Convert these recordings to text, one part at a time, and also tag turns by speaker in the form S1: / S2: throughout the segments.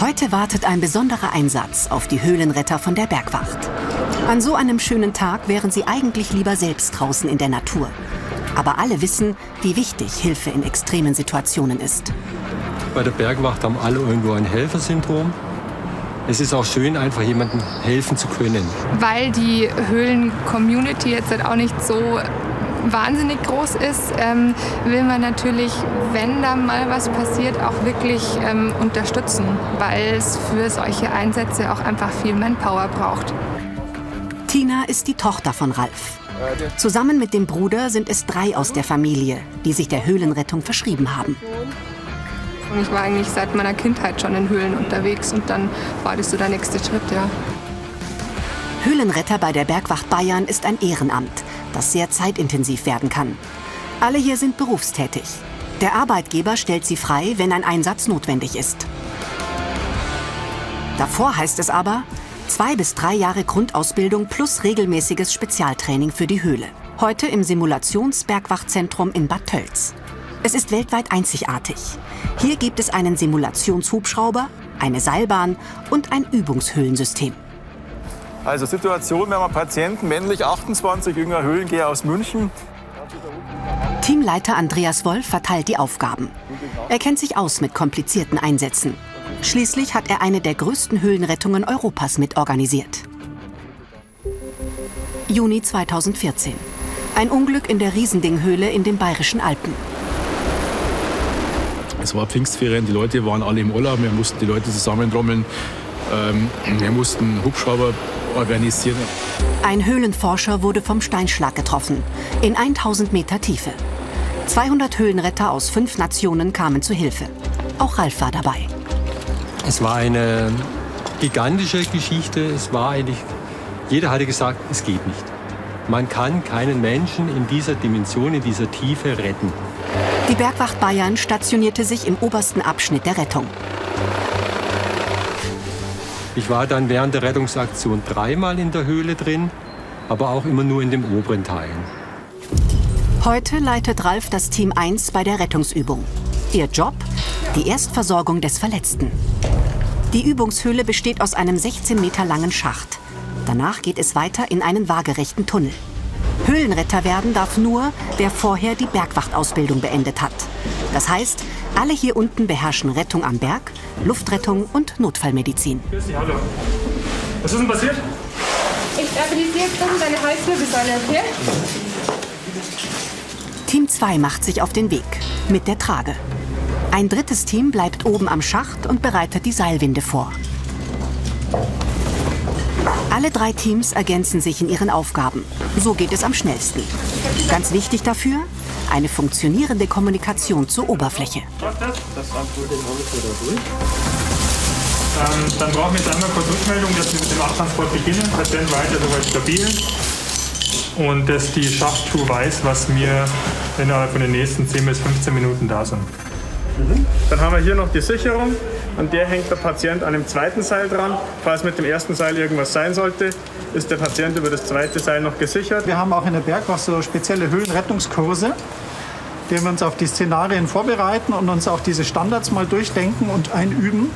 S1: Heute wartet ein besonderer Einsatz auf die Höhlenretter von der Bergwacht. An so einem schönen Tag wären sie eigentlich lieber selbst draußen in der Natur. Aber alle wissen, wie wichtig Hilfe in extremen Situationen ist.
S2: Bei der Bergwacht haben alle irgendwo ein Helfersyndrom. Es ist auch schön, einfach jemandem helfen zu können.
S3: Weil die Höhlen-Community jetzt halt auch nicht so wahnsinnig groß ist, ähm, will man natürlich, wenn da mal was passiert, auch wirklich ähm, unterstützen, weil es für solche Einsätze auch einfach viel Manpower braucht.
S1: Tina ist die Tochter von Ralf. Zusammen mit dem Bruder sind es drei aus der Familie, die sich der Höhlenrettung verschrieben haben.
S3: Ich war eigentlich seit meiner Kindheit schon in Höhlen unterwegs und dann war das so der nächste Schritt, ja.
S1: Höhlenretter bei der Bergwacht Bayern ist ein Ehrenamt, das sehr zeitintensiv werden kann. Alle hier sind berufstätig. Der Arbeitgeber stellt sie frei, wenn ein Einsatz notwendig ist. Davor heißt es aber, zwei bis drei Jahre Grundausbildung plus regelmäßiges Spezialtraining für die Höhle. Heute im Simulationsbergwachtzentrum in Bad Tölz. Es ist weltweit einzigartig. Hier gibt es einen Simulationshubschrauber, eine Seilbahn und ein Übungshöhlensystem.
S4: Also Situation, wir haben einen Patienten, männlich 28, jünger Höhlengeher aus München.
S1: Teamleiter Andreas Wolf verteilt die Aufgaben. Er kennt sich aus mit komplizierten Einsätzen. Schließlich hat er eine der größten Höhlenrettungen Europas mitorganisiert. Juni 2014. Ein Unglück in der Riesendinghöhle in den Bayerischen Alpen.
S5: Es war Pfingstferien, die Leute waren alle im Urlaub, wir mussten die Leute zusammentrommeln, wir mussten Hubschrauber organisieren.
S1: Ein Höhlenforscher wurde vom Steinschlag getroffen, in 1000 Meter Tiefe. 200 Höhlenretter aus fünf Nationen kamen zu Hilfe. Auch Ralf war dabei.
S2: Es war eine gigantische Geschichte. Es war eigentlich, jeder hatte gesagt, es geht nicht. Man kann keinen Menschen in dieser Dimension, in dieser Tiefe retten.
S1: Die Bergwacht Bayern stationierte sich im obersten Abschnitt der Rettung.
S2: Ich war dann während der Rettungsaktion dreimal in der Höhle drin, aber auch immer nur in den oberen Teilen.
S1: Heute leitet Ralf das Team 1 bei der Rettungsübung. Ihr Job? Die Erstversorgung des Verletzten. Die Übungshöhle besteht aus einem 16 Meter langen Schacht. Danach geht es weiter in einen waagerechten Tunnel. Höhlenretter werden darf nur, wer vorher die Bergwachtausbildung beendet hat. Das heißt, alle hier unten beherrschen Rettung am Berg, Luftrettung und Notfallmedizin.
S4: Grüß dich, hallo. Was ist denn passiert?
S3: Ich stabilisiere jetzt deine Halswirbelsäule, okay?
S1: Team 2 macht sich auf den Weg mit der Trage. Ein drittes Team bleibt oben am Schacht und bereitet die Seilwinde vor. Alle drei Teams ergänzen sich in ihren Aufgaben. So geht es am schnellsten. Ganz wichtig dafür, eine funktionierende Kommunikation zur Oberfläche.
S4: Dann brauchen wir jetzt einmal kurz Rückmeldung, dass wir mit dem Abtransport beginnen. Patient weiter soweit stabil. Und dass die Schachttour weiß, was wir innerhalb von den nächsten 10 bis 15 Minuten da sind. Mhm. Dann haben wir hier noch die Sicherung. An der hängt der Patient an dem zweiten Seil dran. Falls mit dem ersten Seil irgendwas sein sollte, ist der Patient über das zweite Seil noch gesichert.
S6: Wir haben auch in der Bergwacht so spezielle Höhlenrettungskurse, denen wir uns auf die Szenarien vorbereiten und uns auch diese Standards mal durchdenken und einüben.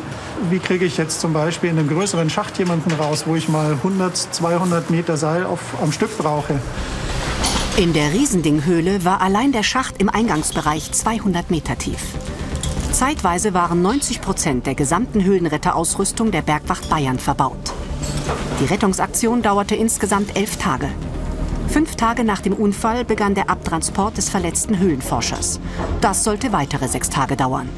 S6: Wie kriege ich jetzt zum Beispiel in einem größeren Schacht jemanden raus, wo ich mal 100, 200 Meter Seil auf, am Stück brauche?
S1: In der Riesendinghöhle war allein der Schacht im Eingangsbereich 200 Meter tief. Zeitweise waren 90 Prozent der gesamten Höhlenretterausrüstung der Bergwacht Bayern verbaut. Die Rettungsaktion dauerte insgesamt elf Tage. Fünf Tage nach dem Unfall begann der Abtransport des verletzten Höhlenforschers. Das sollte weitere sechs Tage dauern.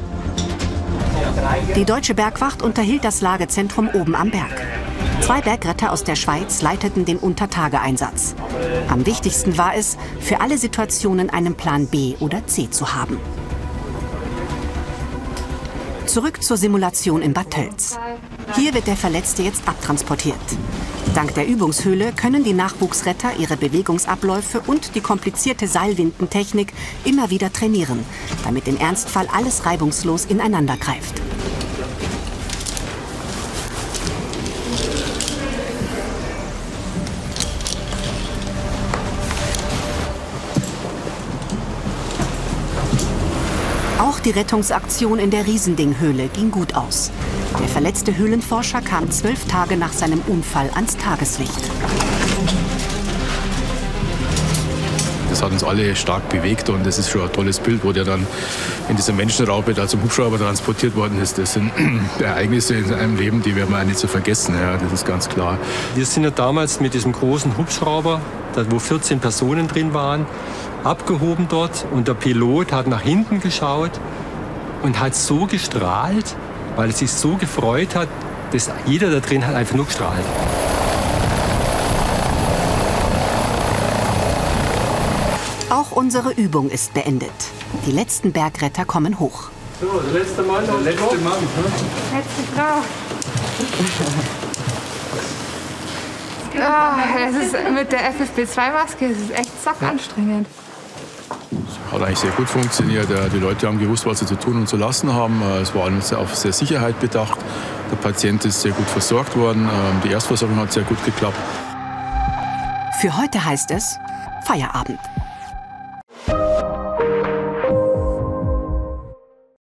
S1: Die deutsche Bergwacht unterhielt das Lagezentrum oben am Berg. Zwei Bergretter aus der Schweiz leiteten den Untertageeinsatz. Am wichtigsten war es, für alle Situationen einen Plan B oder C zu haben. Zurück zur Simulation in Bad Tölz. Hier wird der Verletzte jetzt abtransportiert. Dank der Übungshöhle können die Nachwuchsretter ihre Bewegungsabläufe und die komplizierte Seilwindentechnik immer wieder trainieren, damit im Ernstfall alles reibungslos ineinander greift. Auch die Rettungsaktion in der Riesendinghöhle ging gut aus. Der verletzte Höhlenforscher kam zwölf Tage nach seinem Unfall ans Tageslicht.
S5: Das hat uns alle stark bewegt und das ist schon ein tolles Bild, wo der dann in dieser Menschenraupe da zum Hubschrauber transportiert worden ist. Das sind Ereignisse in einem Leben, die werden wir nicht so vergessen. Ja, das ist ganz klar.
S2: Wir sind ja damals mit diesem großen Hubschrauber, wo 14 Personen drin waren, abgehoben dort und der Pilot hat nach hinten geschaut und hat so gestrahlt, weil er sich so gefreut hat, dass jeder da drin hat einfach nur gestrahlt.
S1: Auch unsere Übung ist beendet. Die letzten Bergretter kommen hoch.
S2: So, der letzte Mann. Der letzte Mann.
S3: Letzte Frau. Ah, es ist mit der FFP2-Maske es ist echt sackanstrengend.
S5: Hat eigentlich sehr gut funktioniert. Die Leute haben gewusst, was sie zu tun und zu lassen haben. Es war alles auf sehr Sicherheit bedacht. Der Patient ist sehr gut versorgt worden. Die Erstversorgung hat sehr gut geklappt.
S1: Für heute heißt es Feierabend.